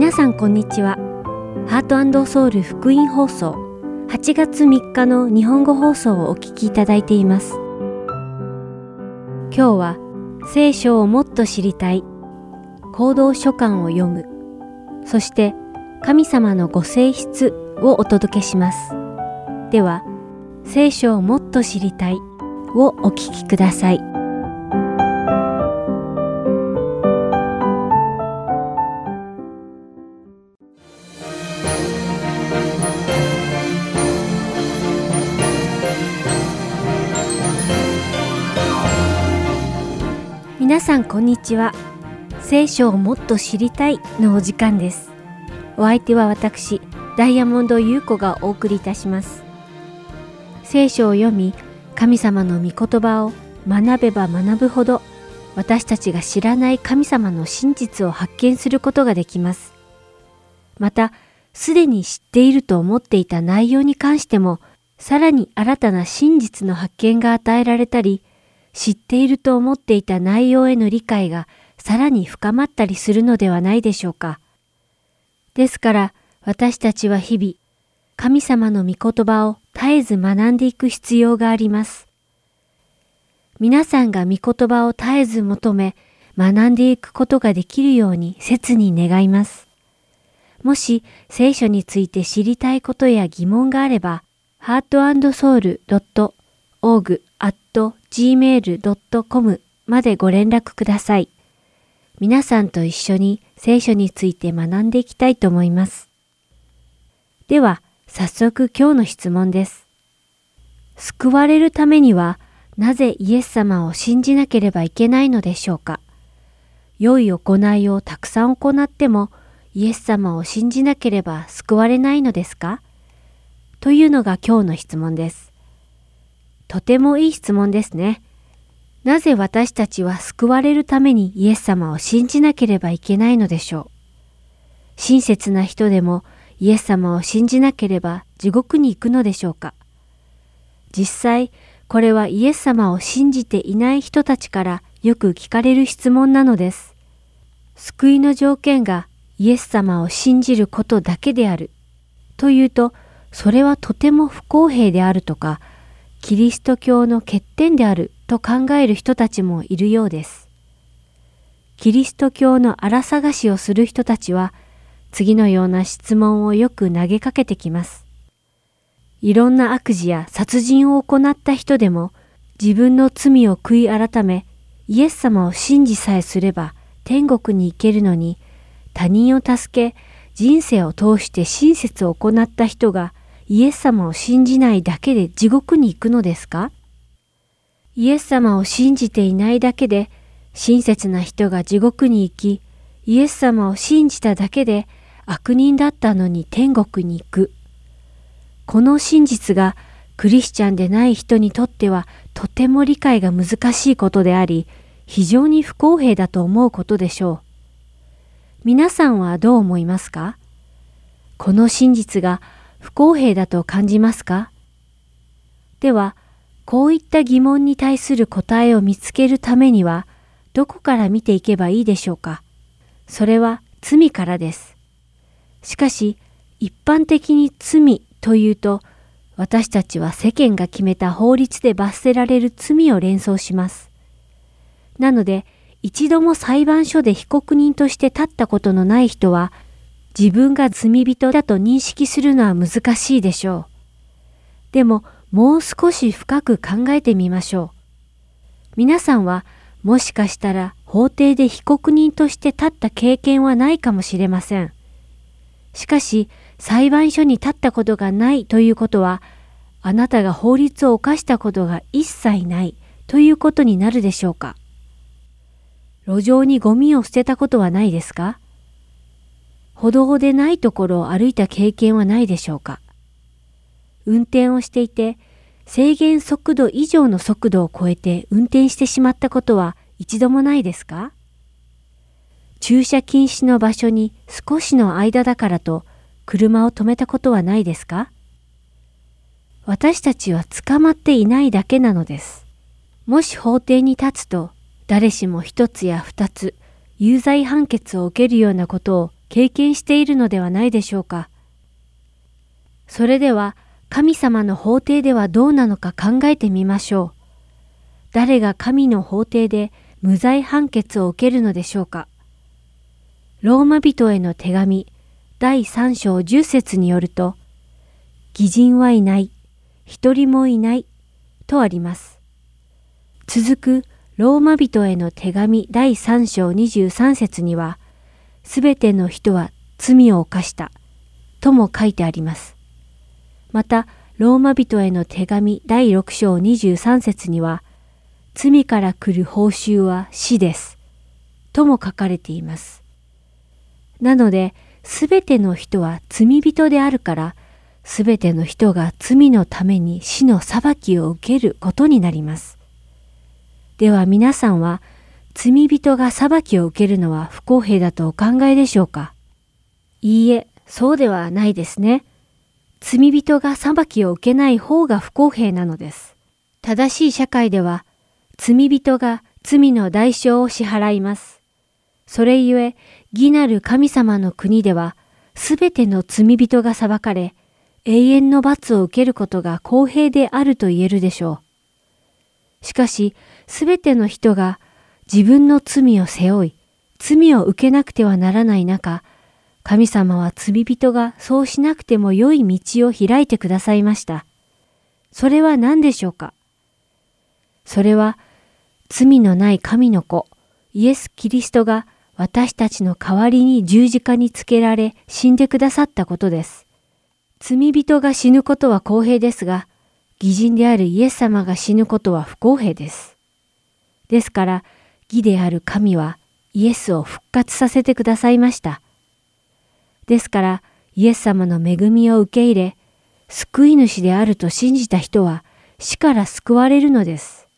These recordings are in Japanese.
皆さんこんにちは。ハートソウル福音放送8月3日の日本語放送をお聞きいただいています。今日は聖書をもっと知りたい行動書簡を読むそして神様のご性質をお届けします。では聖書をもっと知りたいをお聞きください。さんこんにちは。聖書をもっと知りたいのお時間です。お相手は私、ダイヤモンド優子がお送りいたします。聖書を読み、神様の御言葉を学べば学ぶほど、私たちが知らない神様の真実を発見することができます。また、すでに知っていると思っていた内容に関しても、さらに新たな真実の発見が与えられたり、知っていると思っていた内容への理解がさらに深まったりするのではないでしょうか。ですから私たちは日々神様の御言葉を絶えず学んでいく必要があります。皆さんが御言葉を絶えず求め学んでいくことができるように切に願います。もし聖書について知りたいことや疑問があれば、heartandsoul.org gmail.com までご連絡ください。皆さんと一緒に聖書について学んでいきたいと思います。では、早速今日の質問です。救われるためには、なぜイエス様を信じなければいけないのでしょうか？良い行いをたくさん行っても、イエス様を信じなければ救われないのですか？というのが今日の質問です。とてもいい質問ですね。なぜ私たちは救われるためにイエス様を信じなければいけないのでしょう？親切な人でもイエス様を信じなければ地獄に行くのでしょうか？実際、これはイエス様を信じていない人たちからよく聞かれる質問なのです。救いの条件がイエス様を信じることだけである。というと、それはとても不公平であるとか、キリスト教の欠点であると考える人たちもいるようです。キリスト教の荒探しをする人たちは、次のような質問をよく投げかけてきます。いろんな悪事や殺人を行った人でも、自分の罪を悔い改め、イエス様を信じさえすれば天国に行けるのに、他人を助け、人生を通して親切を行った人がイエス様を信じないだけで地獄に行くのですか？イエス様を信じていないだけで親切な人が地獄に行き、イエス様を信じただけで悪人だったのに天国に行く。この真実がクリスチャンでない人にとってはとても理解が難しいことであり、非常に不公平だと思うことでしょう。皆さんはどう思いますか？この真実が不公平だと感じますか？では、こういった疑問に対する答えを見つけるためには、どこから見ていけばいいでしょうか？それは罪からです。しかし、一般的に罪というと、私たちは世間が決めた法律で罰せられる罪を連想します。なので、一度も裁判所で被告人として立ったことのない人は、自分が罪人だと認識するのは難しいでしょう。でも、もう少し深く考えてみましょう。皆さんは、もしかしたら法廷で被告人として立った経験はないかもしれません。しかし、裁判所に立ったことがないということは、あなたが法律を犯したことが一切ないということになるでしょうか。路上にゴミを捨てたことはないですか？歩道でないところを歩いた経験はないでしょうか？運転をしていて制限速度以上の速度を超えて運転してしまったことは一度もないですか？駐車禁止の場所に少しの間だからと車を止めたことはないですか？私たちは捕まっていないだけなのです。もし法廷に立つと誰しも一つや二つ有罪判決を受けるようなことを経験しているのではないでしょうか。それでは神様の法廷ではどうなのか考えてみましょう。誰が神の法廷で無罪判決を受けるのでしょうか。ローマ人への手紙第3章10節によると、偽人はいない、一人もいないとあります。続くローマ人への手紙第3章23節には、すべての人は罪を犯したとも書いてあります。また、ローマ人への手紙第6章23節には、罪から来る報酬は死です。とも書かれています。なので、すべての人は罪人であるから、すべての人が罪のために死の裁きを受けることになります。では皆さんは罪人が裁きを受けるのは不公平だとお考えでしょうか？いいえ、そうではないですね。罪人が裁きを受けない方が不公平なのです。正しい社会では罪人が罪の代償を支払います。それゆえ、義なる神様の国では、すべての罪人が裁かれ、永遠の罰を受けることが公平であると言えるでしょう。しかし、すべての人が自分の罪を背負い、罪を受けなくてはならない中、神様は罪人がそうしなくても良い道を開いてくださいました。それは何でしょうか？それは罪のない神の子、イエス・キリストが私たちの代わりに十字架につけられ死んでくださったことです。罪人が死ぬことは公平ですが、義人であるイエス様が死ぬことは不公平です。ですから、義である神はイエスを復活させてくださいました。ですから、イエス様の恵みを受け入れ、救い主であると信じた人は死から救われるのです。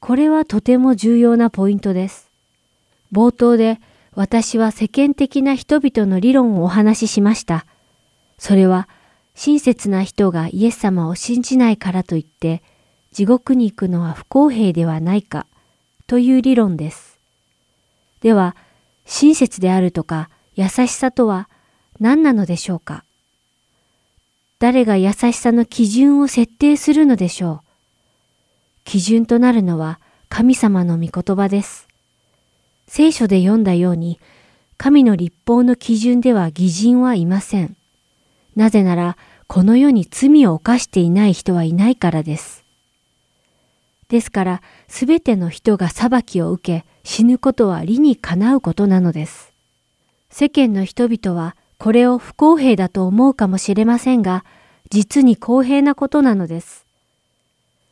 これはとても重要なポイントです。冒頭で私は世間的な人々の理論をお話ししました。それは親切な人がイエス様を信じないからといって地獄に行くのは不公平ではないかという理論です。では、親切であるとか優しさとは何なのでしょうか？誰が優しさの基準を設定するのでしょう？基準となるのは神様の御言葉です。聖書で読んだように、神の立法の基準では偽人はいません。なぜなら、この世に罪を犯していない人はいないからです。ですから、すべての人が裁きを受け、死ぬことは理にかなうことなのです。世間の人々はこれを不公平だと思うかもしれませんが、実に公平なことなのです。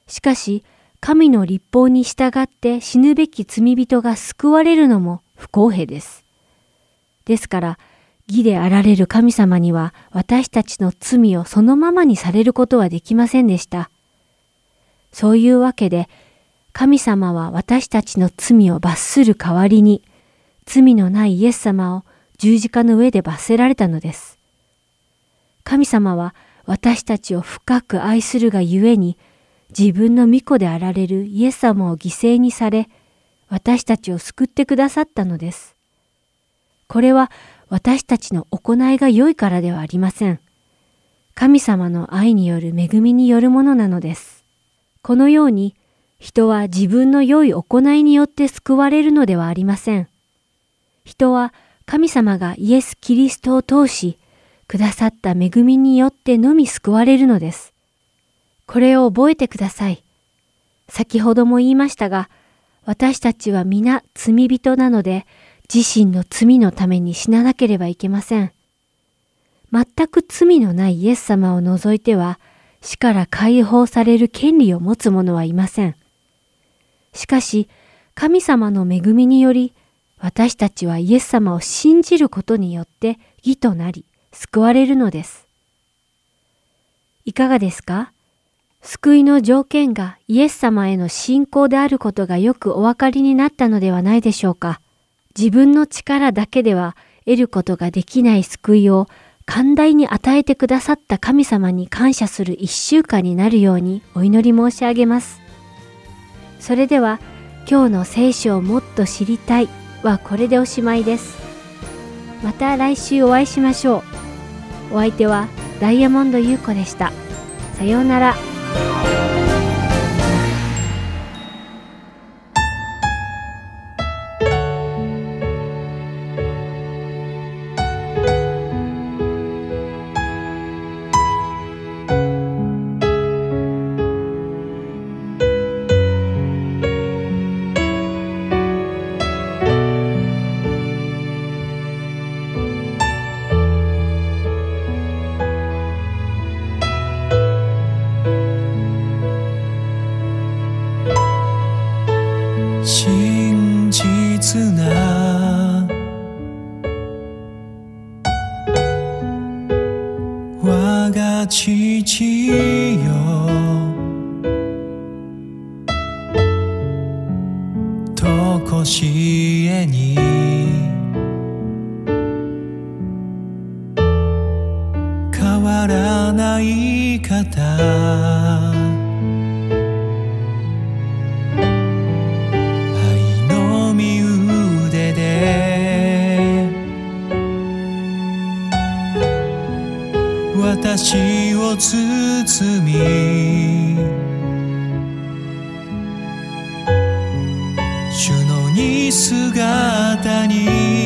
しかし、神の立法に従って死ぬべき罪人が救われるのも不公平です。ですから、義であられる神様には私たちの罪をそのままにされることはできませんでした。そういうわけで、神様は私たちの罪を罰する代わりに、罪のないイエス様を十字架の上で罰せられたのです。神様は私たちを深く愛するがゆえに、自分の御子であられるイエス様を犠牲にされ、私たちを救ってくださったのです。これは私たちの行いが良いからではありません。神様の愛による恵みによるものなのです。このように、人は自分の良い行いによって救われるのではありません。人は神様がイエス・キリストを通し、くださった恵みによってのみ救われるのです。これを覚えてください。先ほども言いましたが、私たちは皆罪人なので、自身の罪のために死ななければいけません。全く罪のないイエス様を除いては、死から解放される権利を持つ者はいません。しかし、神様の恵みにより、私たちはイエス様を信じることによって義となり、救われるのです。いかがですか？救いの条件がイエス様への信仰であることがよくお分かりになったのではないでしょうか。自分の力だけでは得ることができない救いを寛大に与えてくださった神様に感謝する一週間になるようにお祈り申し上げます。それでは今日の聖書をもっと知りたいはこれでおしまいです。また来週お会いしましょう。お相手はダイヤモンド優子でした。さようなら。私を包み主の似姿に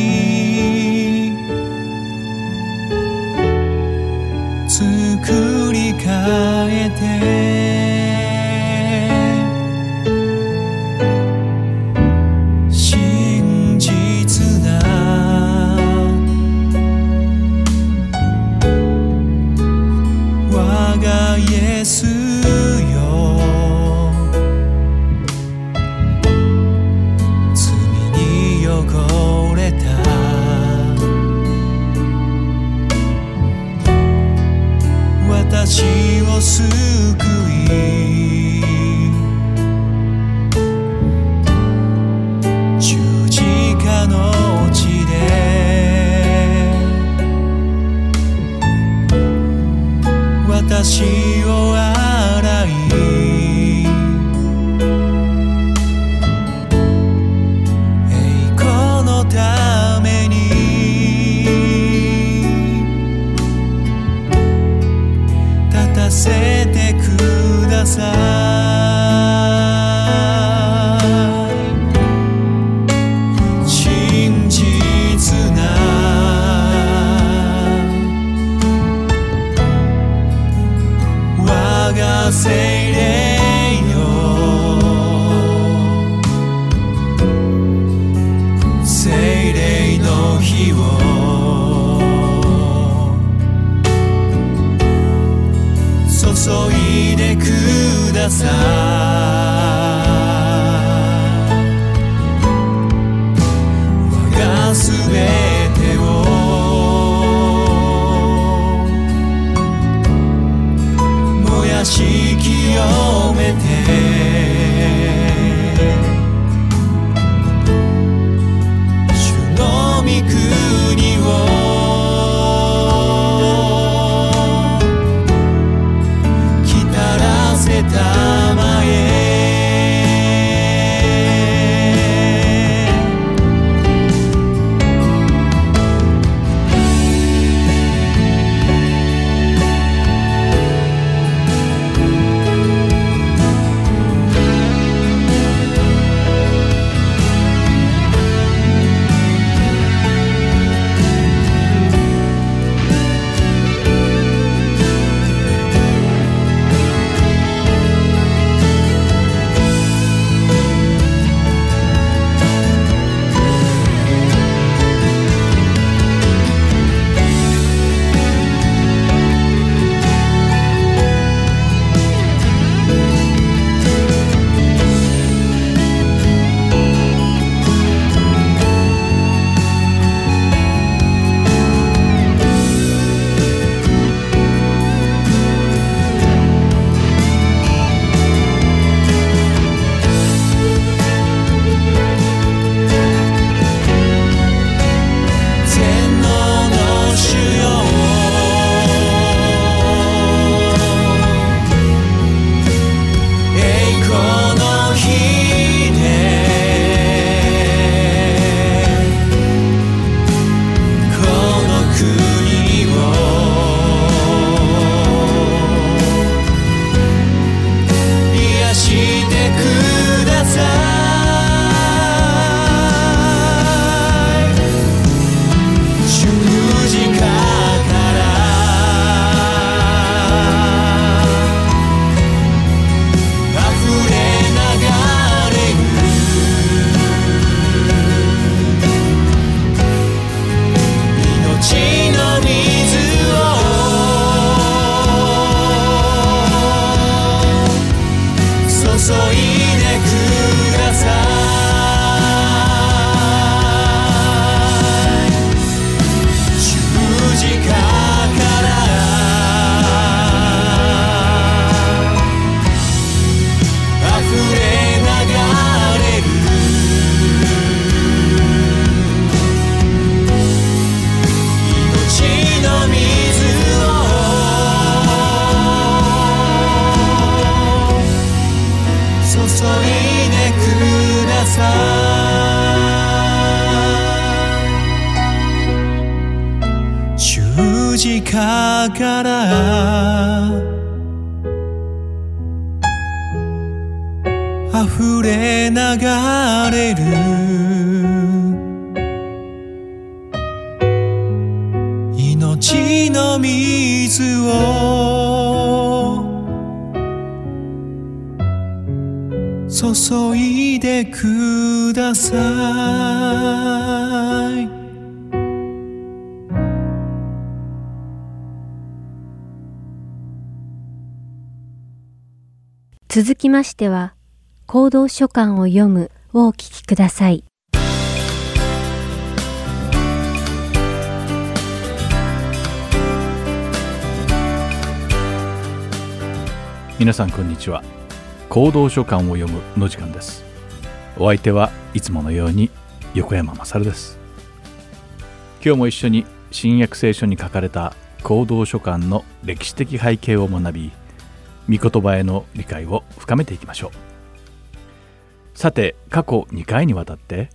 続きましては、行動書簡を読むをお聞きください。皆さんこんにちは。行動書簡を読むの時間です。お相手はいつものように横山まさるです。今日も一緒に新約聖書に書かれた行動書簡の歴史的背景を学び御言葉への理解を深めていきましょう。さて過去2回にわたって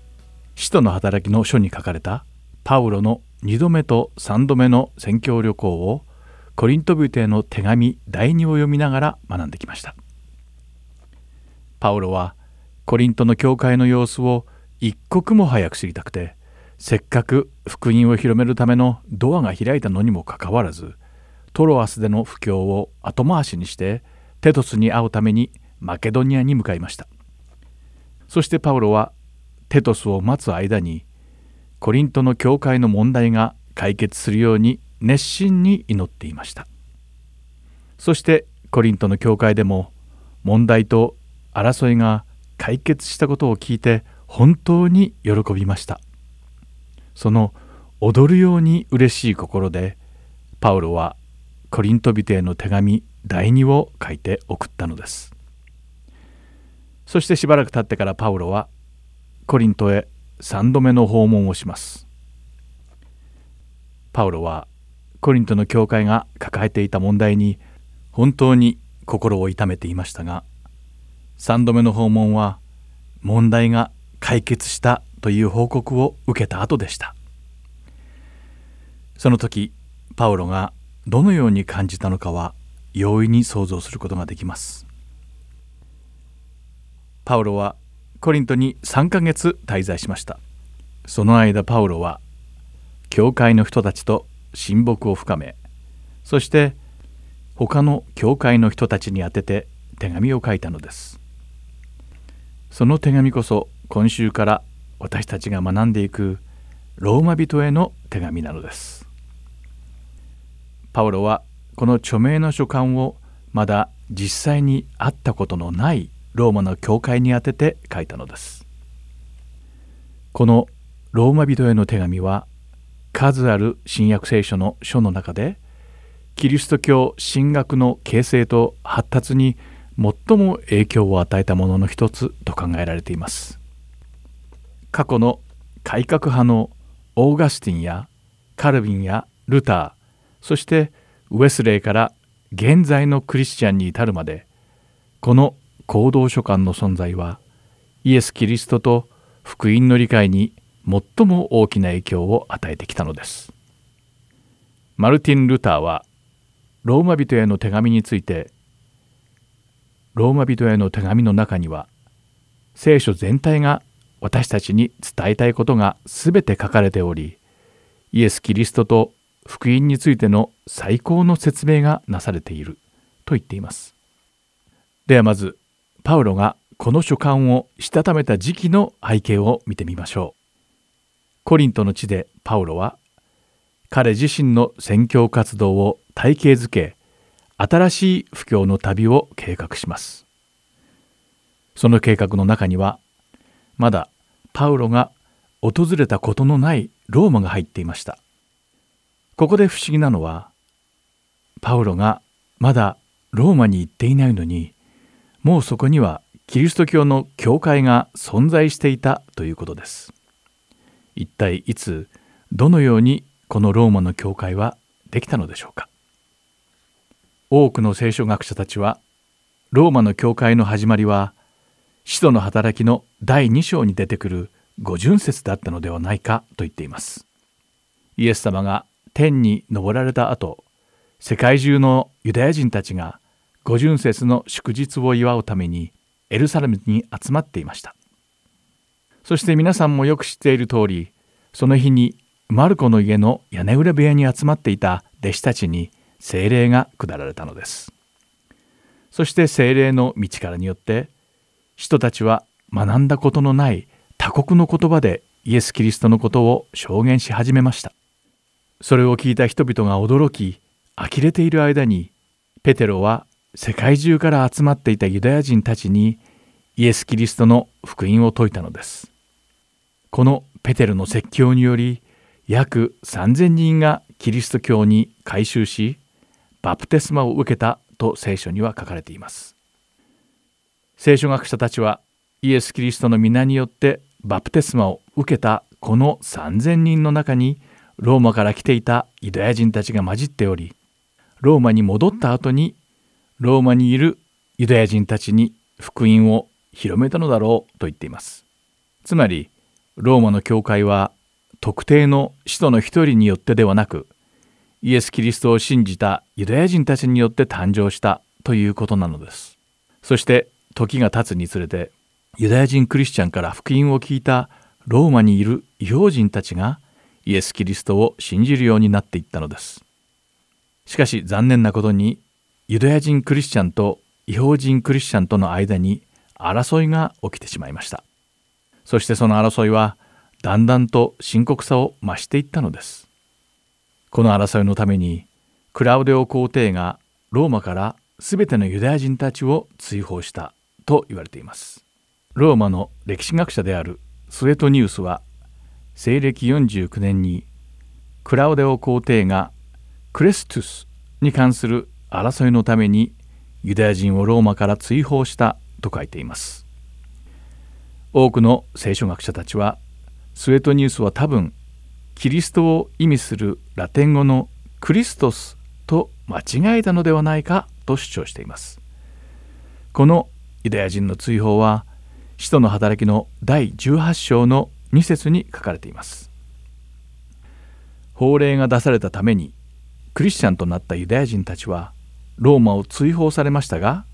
使徒の働きの書に書かれたパウロの2度目と3度目の宣教旅行をコリント人への手紙第2を読みながら学んできました。パウロはコリントの教会の様子を一刻も早く知りたくてせっかく福音を広めるためのドアが開いたのにもかかわらずトロアスでの布教を後回しにしてテトスに会うためにマケドニアに向かいました。そしてパウロはテトスを待つ間にコリントの教会の問題が解決するように熱心に祈っていました。そしてコリントの教会でも問題と争いが解決したことを聞いて本当に喜びました。その踊るように嬉しい心でパウロはコリント人への手紙第2を書いて送ったのです。そしてしばらく経ってからパウロはコリントへ3度目の訪問をします。パウロはコリントの教会が抱えていた問題に本当に心を痛めていましたが3度目の訪問は問題が解決したという報告を受けた後でした。その時パウロがどのように感じたのかは容易に想像することができます。パウロはコリントに3ヶ月滞在しました。その間パウロは教会の人たちと親睦を深めそして他の教会の人たちに宛てて手紙を書いたのです。その手紙こそ今週から私たちが学んでいくローマ人への手紙なのです。パウロはこの著名な書簡をまだ実際に会ったことのないローマの教会に宛てて書いたのです。このローマ人への手紙は数ある新約聖書の書の中でキリスト教神学の形成と発達に最も影響を与えたものの一つと考えられています。過去の改革派のオーガスティンやカルビンやルターそしてウェスレーから現在のクリスチャンに至るまでこの行動書簡の存在はイエス・キリストと福音の理解に最も大きな影響を与えてきたのです。マルティン・ルターはローマ人への手紙についてローマ人への手紙の中には聖書全体が私たちに伝えたいことが全て書かれておりイエス・キリストと福音についての最高の説明がなされていると言っています。ではまずパウロがこの書簡をしたためた時期の背景を見てみましょう。コリントの地でパウロは彼自身の宣教活動を体系づけ新しい布教の旅を計画しますその計画の中にはまだパウロが訪れたことのないローマが入っていましたここで不思議なのはパウロがまだローマに行っていないのにもうそこにはキリスト教の教会が存在していたということです。一体いつどのようにこのローマの教会はできたのでしょうか。多くの聖書学者たちはローマの教会の始まりは使徒の働きの第2章に出てくる五巡節だったのではないかと言っています。イエス様が天に昇られた後世界中のユダヤ人たちが五巡節の祝日を祝うためにエルサレムに集まっていました。そして皆さんもよく知っている通りその日にマルコの家の屋根裏部屋に集まっていた弟子たちに精霊が下られたのです。そして精霊の道からによって人たちは学んだことのない他国の言葉でイエス・キリストのことを証言し始めました。それを聞いた人々が驚き呆れている間にペテロは世界中から集まっていたユダヤ人たちにイエス・キリストの福音を説いたのです。このペテロの説教により約3,000人がキリスト教に改宗しバプテスマを受けたと聖書には書かれています。聖書学者たちはイエス・キリストの皆によってバプテスマを受けたこの3,000人の中にローマから来ていたユダヤ人たちが混じっておりローマに戻った後にローマにいるユダヤ人たちに福音を広めたのだろうと言っています。つまりローマの教会は特定の使徒の一人によってではなくイエス・キリストを信じたユダヤ人たちによって誕生したということなのです。そして時が経つにつれてユダヤ人クリスチャンから福音を聞いたローマにいる異邦人たちがイエス・キリストを信じるようになっていったのです。しかし残念なことにユダヤ人クリスチャンと異邦人クリスチャンとの間に争いが起きてしまいました。そしてその争いはだんだんと深刻さを増していったのです。この争いのためにクラウデオ皇帝がローマから全てのユダヤ人たちを追放したと言われています。ローマの歴史学者であるスウェトニウスは西暦49年にクラウデオ皇帝がクレストゥスに関する争いのためにユダヤ人をローマから追放したと書いています。多くの聖書学者たちはスウェトニュースは多分キリストを意味するラテン語のクリストスと間違えたのではないかと主張しています。このユダヤ人の追放は使徒の働きの第18章の2節に書かれています。法令が出されたためにクリスチャンとなったユダヤ人たちはローマを追放されましたが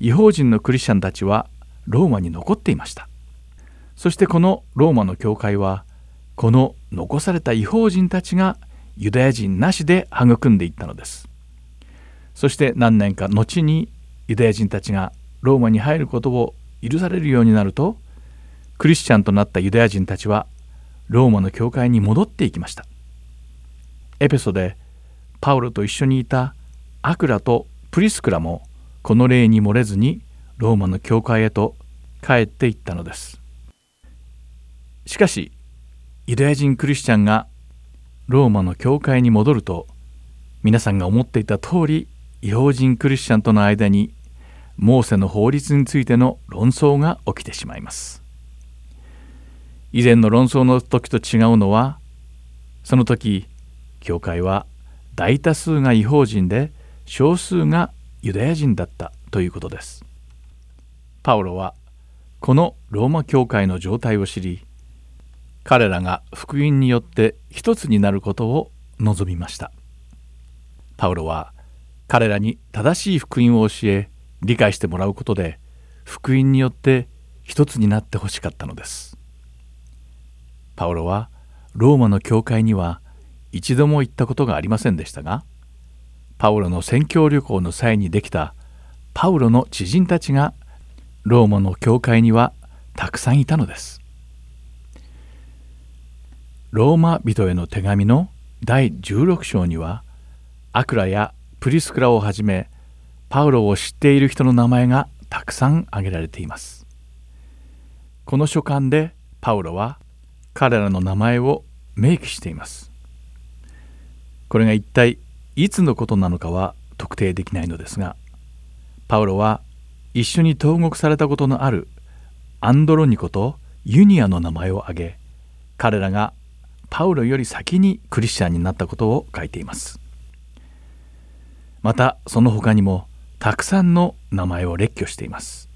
違法人のクリスチャンたちはローマに残っていました。そしてこのローマの教会はこの残された違法人たちがユダヤ人なしで育んでいったのです。そして何年か後にユダヤ人たちがローマに入ることを許されるようになるとクリスチャンとなったユダヤ人たちはローマの教会に戻っていきました。エペソでパウロと一緒にいたアクラとプリスクラもこの例に漏れずにローマの教会へと帰っていったのです。しかしユダヤ人クリスチャンがローマの教会に戻ると皆さんが思っていた通り違法人クリスチャンとの間にモーセの法律についての論争が起きてしまいます。以前の論争の時と違うのはその時教会は大多数が違法人で少数がユダヤ人だったということです。パウロはこのローマ教会の状態を知り彼らが福音によって一つになることを望みました。パウロは彼らに正しい福音を教え理解してもらうことで福音によって一つになってほしかったのです。パウロはローマの教会には一度も行ったことがありませんでしたがパウロの宣教旅行の際にできたパウロの知人たちがローマの教会にはたくさんいたのです。ローマ人への手紙の第16章にはアクラやプリスクラをはじめパウロを知っている人の名前がたくさん挙げられています。この書簡でパウロは彼らの名前を明記しています。これが一体いつのことなのかは特定できないのですがパウロは一緒に投獄されたことのあるアンドロニコとユニアの名前を挙げ彼らがパウロより先にクリスチャンになったことを書いています。またその他にもたくさんの名前を列挙しています。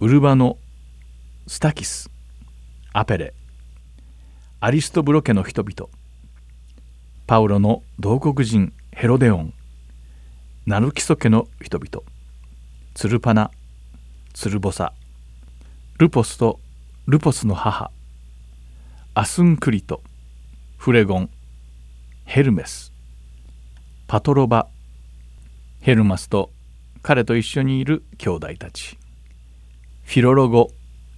ウルバノスタキスアペレアリストブロ家の人々。パウロの同国人ヘロデオン。ナルキソ家の人々。ツルパナ。ツルボサ。ルポスとルポスの母。アスンクリト。フレゴン。ヘルメス。パトロバ。ヘルマスと彼と一緒にいる兄弟たち。フィロロゴ。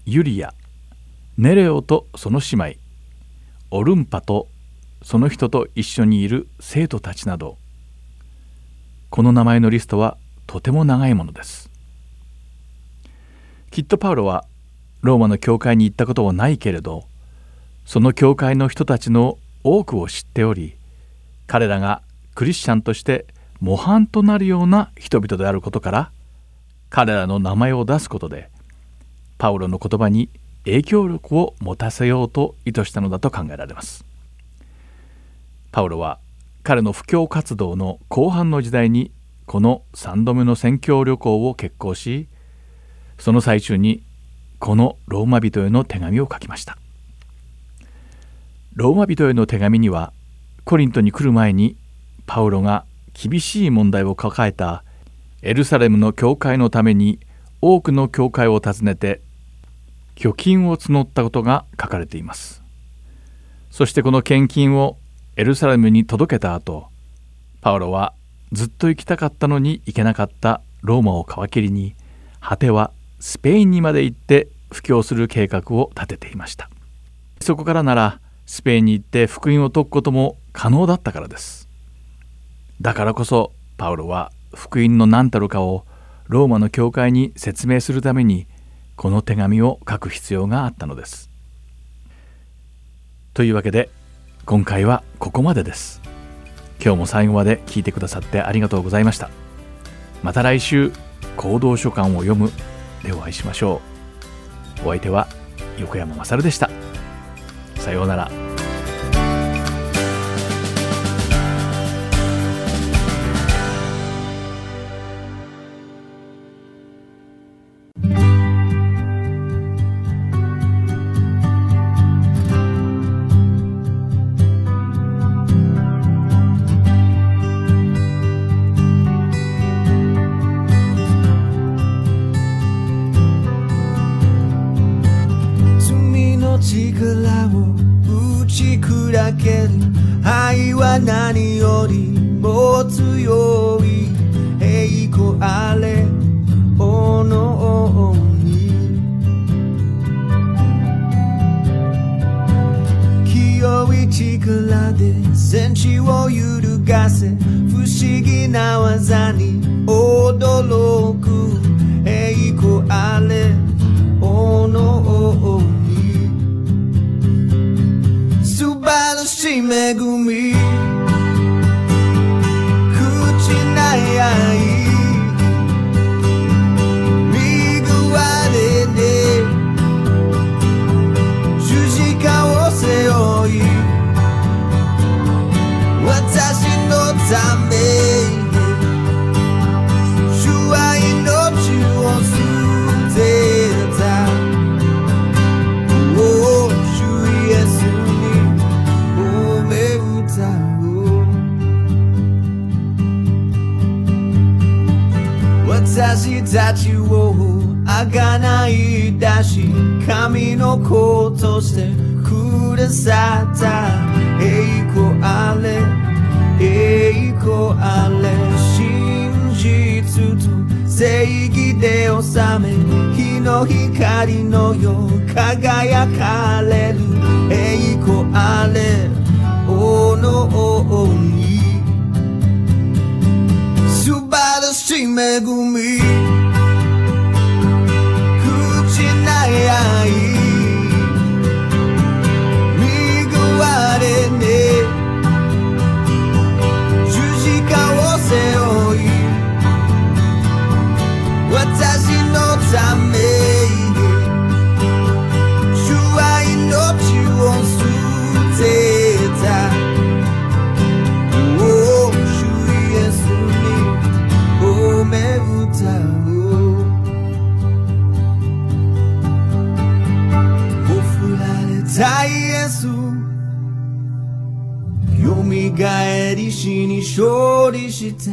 ユリアネレオとその姉妹。オルンパとその人と一緒にいる生徒たちなど。この名前のリストはとても長いものです。きっとパウロはローマの教会に行ったことはないけれどその教会の人たちの多くを知っており彼らがクリスチャンとして模範となるような人々であることから彼らの名前を出すことでパウロの言葉に影響力を持たせようと意図したのだと考えられます。パウロは彼の布教活動の後半の時代にこの3度目の宣教旅行を決行しその最中にこのローマ人への手紙を書きました。ローマ人への手紙にはコリントに来る前にパウロが厳しい問題を抱えたエルサレムの教会のために多くの教会を訪ねて貯金を募ったことが書かれています。そしてこの献金をエルサレムに届けた後パウロはずっと行きたかったのに行けなかったローマを皮切りに果てはスペインにまで行って布教する計画を立てていました。そこからならスペインに行って福音を説くことも可能だったからです。だからこそパウロは福音の何たるかをローマの教会に説明するためにこの手紙を書く必要があったのです。というわけで今回はここまでです。今日も最後まで聞いてくださってありがとうございました。また来週行動書簡を読む。でお会いしましょう。お相手は横山勝でした。さようなら。そしてくださった。栄光あれ。栄光あれ。真実と正義で治め。日の光のよう。輝しに勝利した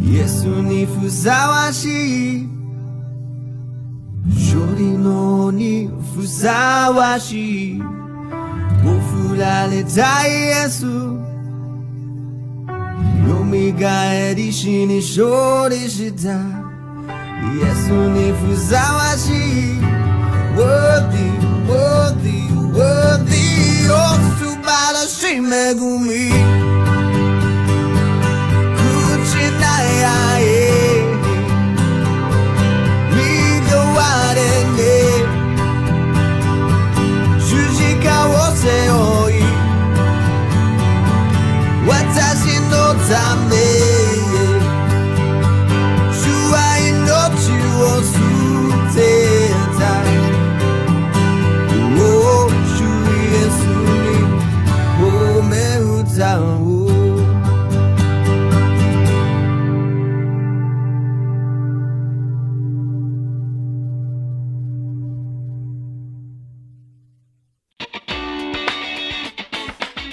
イエスにふさわしい勝利のにふさわしいもう振られたイエスよみがえり死に勝利したイエスにふさわしい Worthy, worthy, worthy お素晴らしい恵み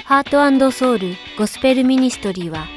ハートソウルゴスペルミニストリーは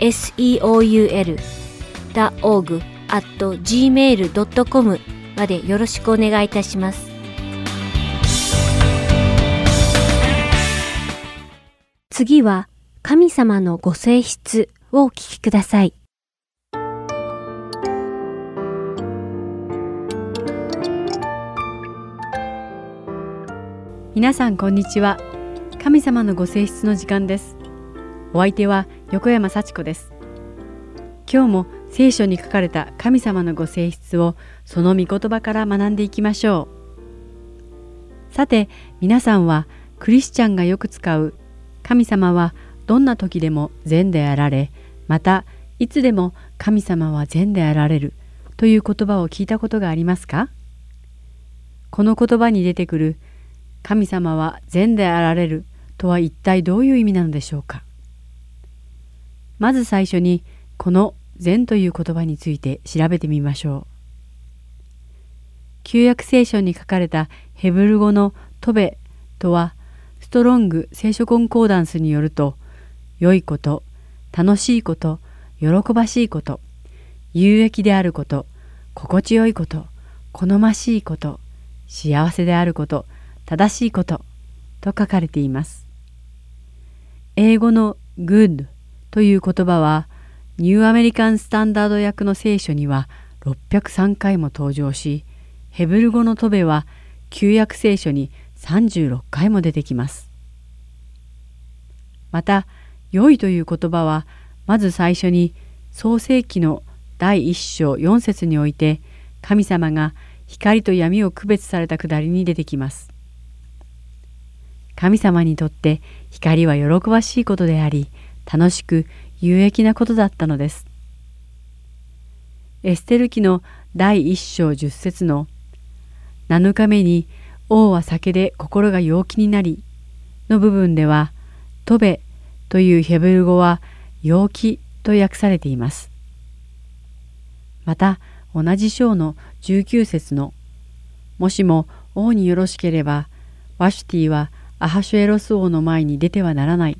seoul.org at gmail.com までよろしくお願いいたします。次は神様のご性質をお聞きください。皆さんこんにちは神様のご性質の時間ですお相手は横山幸子です。今日も聖書に書かれた神様のご性質をその御言葉から学んでいきましょう。さて皆さんはクリスチャンがよく使う神様はどんな時でも善であられまたいつでも神様は善であられるという言葉を聞いたことがありますか？この言葉に出てくる神様は善であられるとは一体どういう意味なのでしょうか？まず最初にこの善という言葉について調べてみましょう旧約聖書に書かれたヘブル語のトベとはストロング聖書コンコーダンスによると良いこと楽しいこと喜ばしいこと有益であること心地よいこと好ましいこと幸せであること正しいことと書かれています。英語の good という言葉はニューアメリカンスタンダード訳の聖書には603回も登場し、ヘブル語のトベは旧約聖書に36回も出てきます。また、良いという言葉はまず最初に創世記の第一章4節において神様が光と闇を区別されたくだりに出てきます。神様にとって光は喜ばしいことであり楽しく有益なことだったのです。エステル記の第一章十節の7日目に王は酒で心が陽気になりの部分ではトベというヘブル語は陽気と訳されています。また同じ章の19節のもしも王によろしければワシュティはアハシュエロス王の前に出てはならない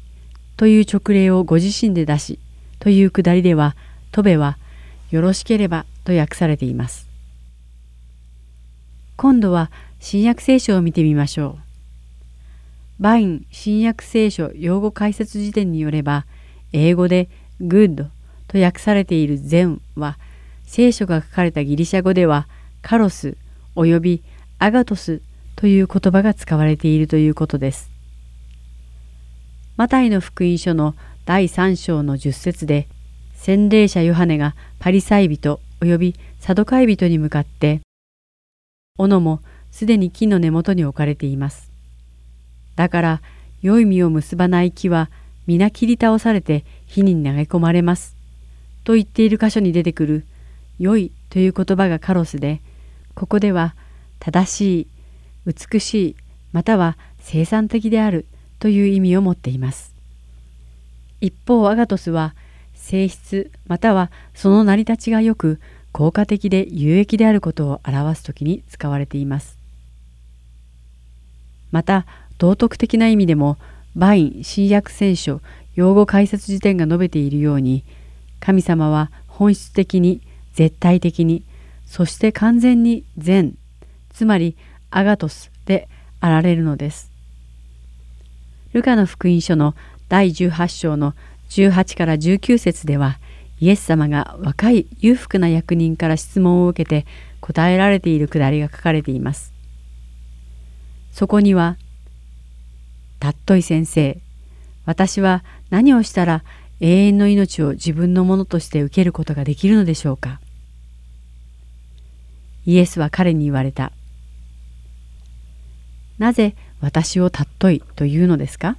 という勅令をご自身で出しというくだりではトベはよろしければと訳されています。今度は新約聖書を見てみましょう。バイン新約聖書用語解説辞典によれば英語で good と訳されている善は聖書が書かれたギリシャ語ではカロスおよびアガトスという言葉が使われているということです。マタイの福音書の第3章の10節で洗礼者ヨハネがパリサイ人およびサドカイ人に向かって斧もすでに木の根元に置かれています。だから良い実を結ばない木は皆切り倒されて火に投げ込まれます。と言っている箇所に出てくる良いという言葉がカロスで、ここでは正しい、美しい、または生産的であるという意味を持っています。一方アガトスは性質またはその成り立ちがよく効果的で有益であることを表すときに使われています。また道徳的な意味でもバイン新約聖書用語解説辞典が述べているように神様は本質的に絶対的にそして完全に善つまりアガトスであられるのです。ルカの福音書の第18章の18から19節ではイエス様が若い裕福な役人から質問を受けて答えられているくだりが書かれています。そこには「たっとい先生私は何をしたら永遠の命を自分のものとして受けることができるのでしょうか?」イエスは彼に言われた。なぜ私をたっといというのですか？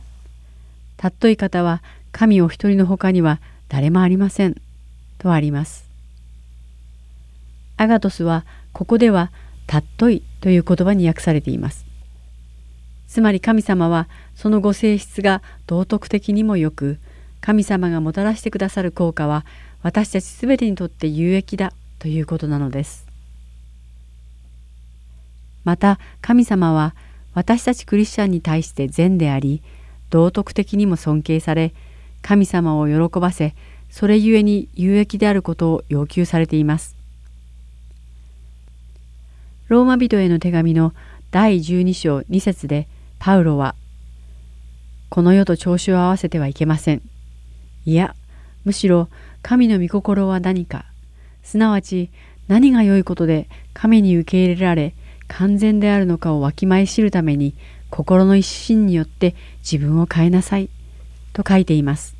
たっとい方は神お一人の他には誰もありません。とあります。アガトスはここではたっといという言葉に訳されています。つまり神様はそのご性質が道徳的にもよく神様がもたらしてくださる効果は私たちすべてにとって有益だということなのです。また神様は私たちクリスチャンに対して善であり道徳的にも尊敬され神様を喜ばせそれゆえに有益であることを要求されています。ローマ人への手紙の第12章2節でパウロは「この世と調子を合わせてはいけません」いやむしろ神の御心は何かすなわち何が良いことで神に受け入れられ完全であるのかをわきまえ知るために心の一心によって自分を変えなさいと書いています。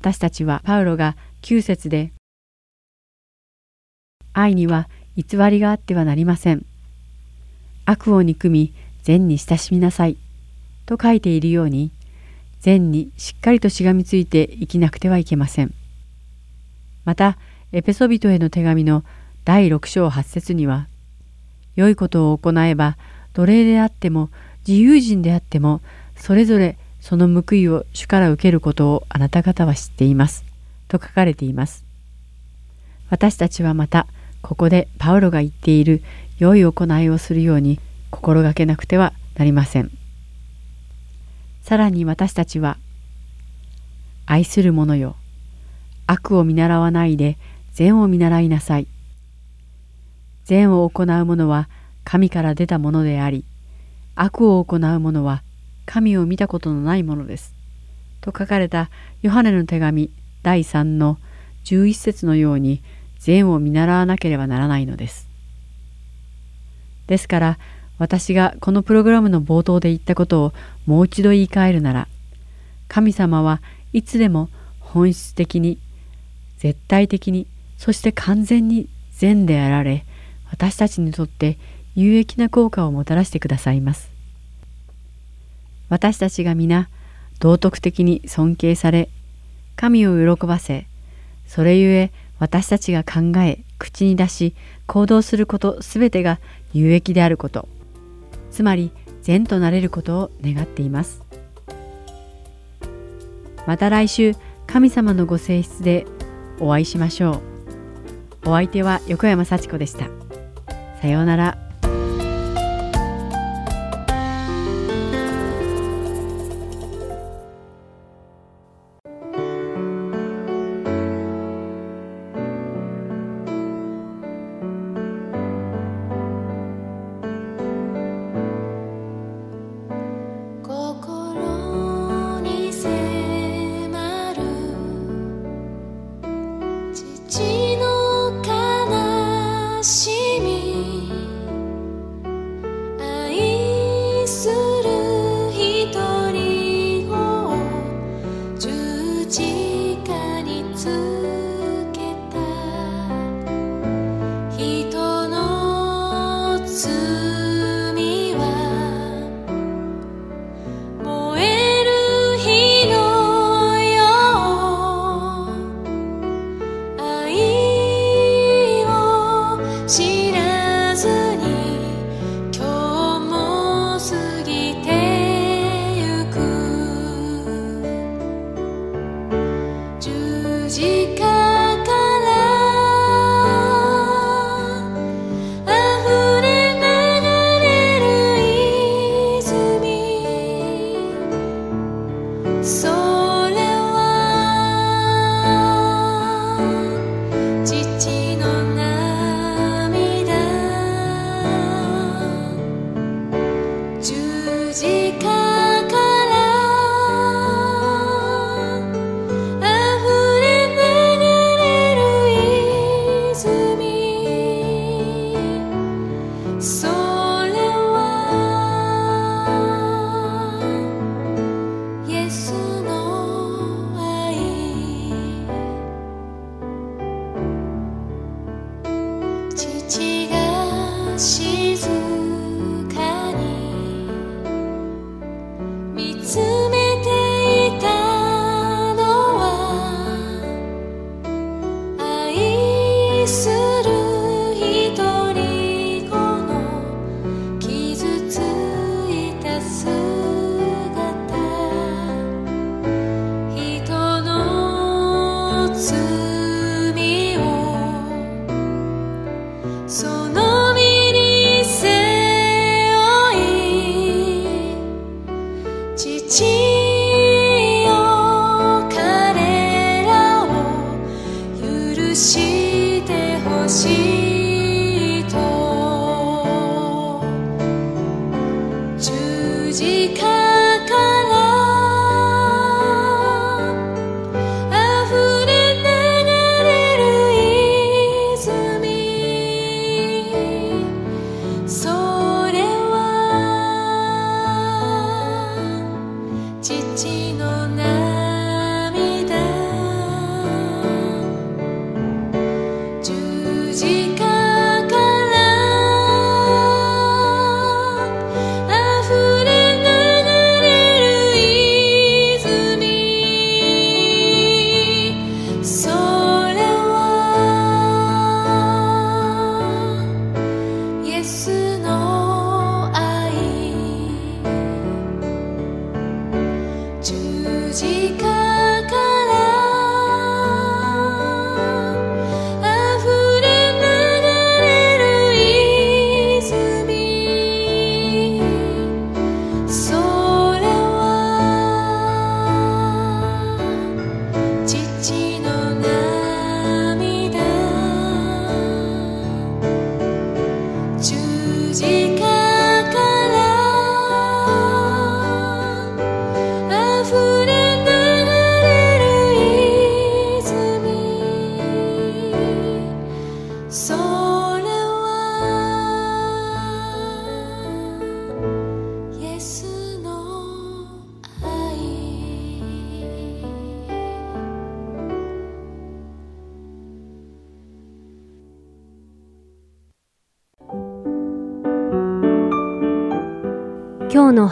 私たちはパウロが9節で愛には偽りがあってはなりません。悪を憎み善に親しみなさいと書いているように善にしっかりとしがみついて生きなくてはいけません。またエペソビトへの手紙の第6章8節には良いことを行えば奴隷であっても自由人であってもそれぞれその報いを主から受けることをあなた方は知っています。と書かれています。私たちはまたここでパウロが言っている良い行いをするように心がけなくてはなりません。さらに私たちは愛する者よ悪を見習わないで善を見習いなさい。善を行う者は神から出たものであり、悪を行う者は神を見たことのないものです。と書かれたヨハネの手紙第3の11節のように善を見習わなければならないのです。ですから私がこのプログラムの冒頭で言ったことをもう一度言い換えるなら神様はいつでも本質的に絶対的にそして完全に善であられ私たちにとって有益な効果をもたらしてくださいます。私たちが皆道徳的に尊敬され神を喜ばせそれゆえ私たちが考え口に出し行動することすべてが有益であることつまり善となれることを願っていますまた来週神様のご性質でお会いしましょうお相手は横山幸子でした。さようなら。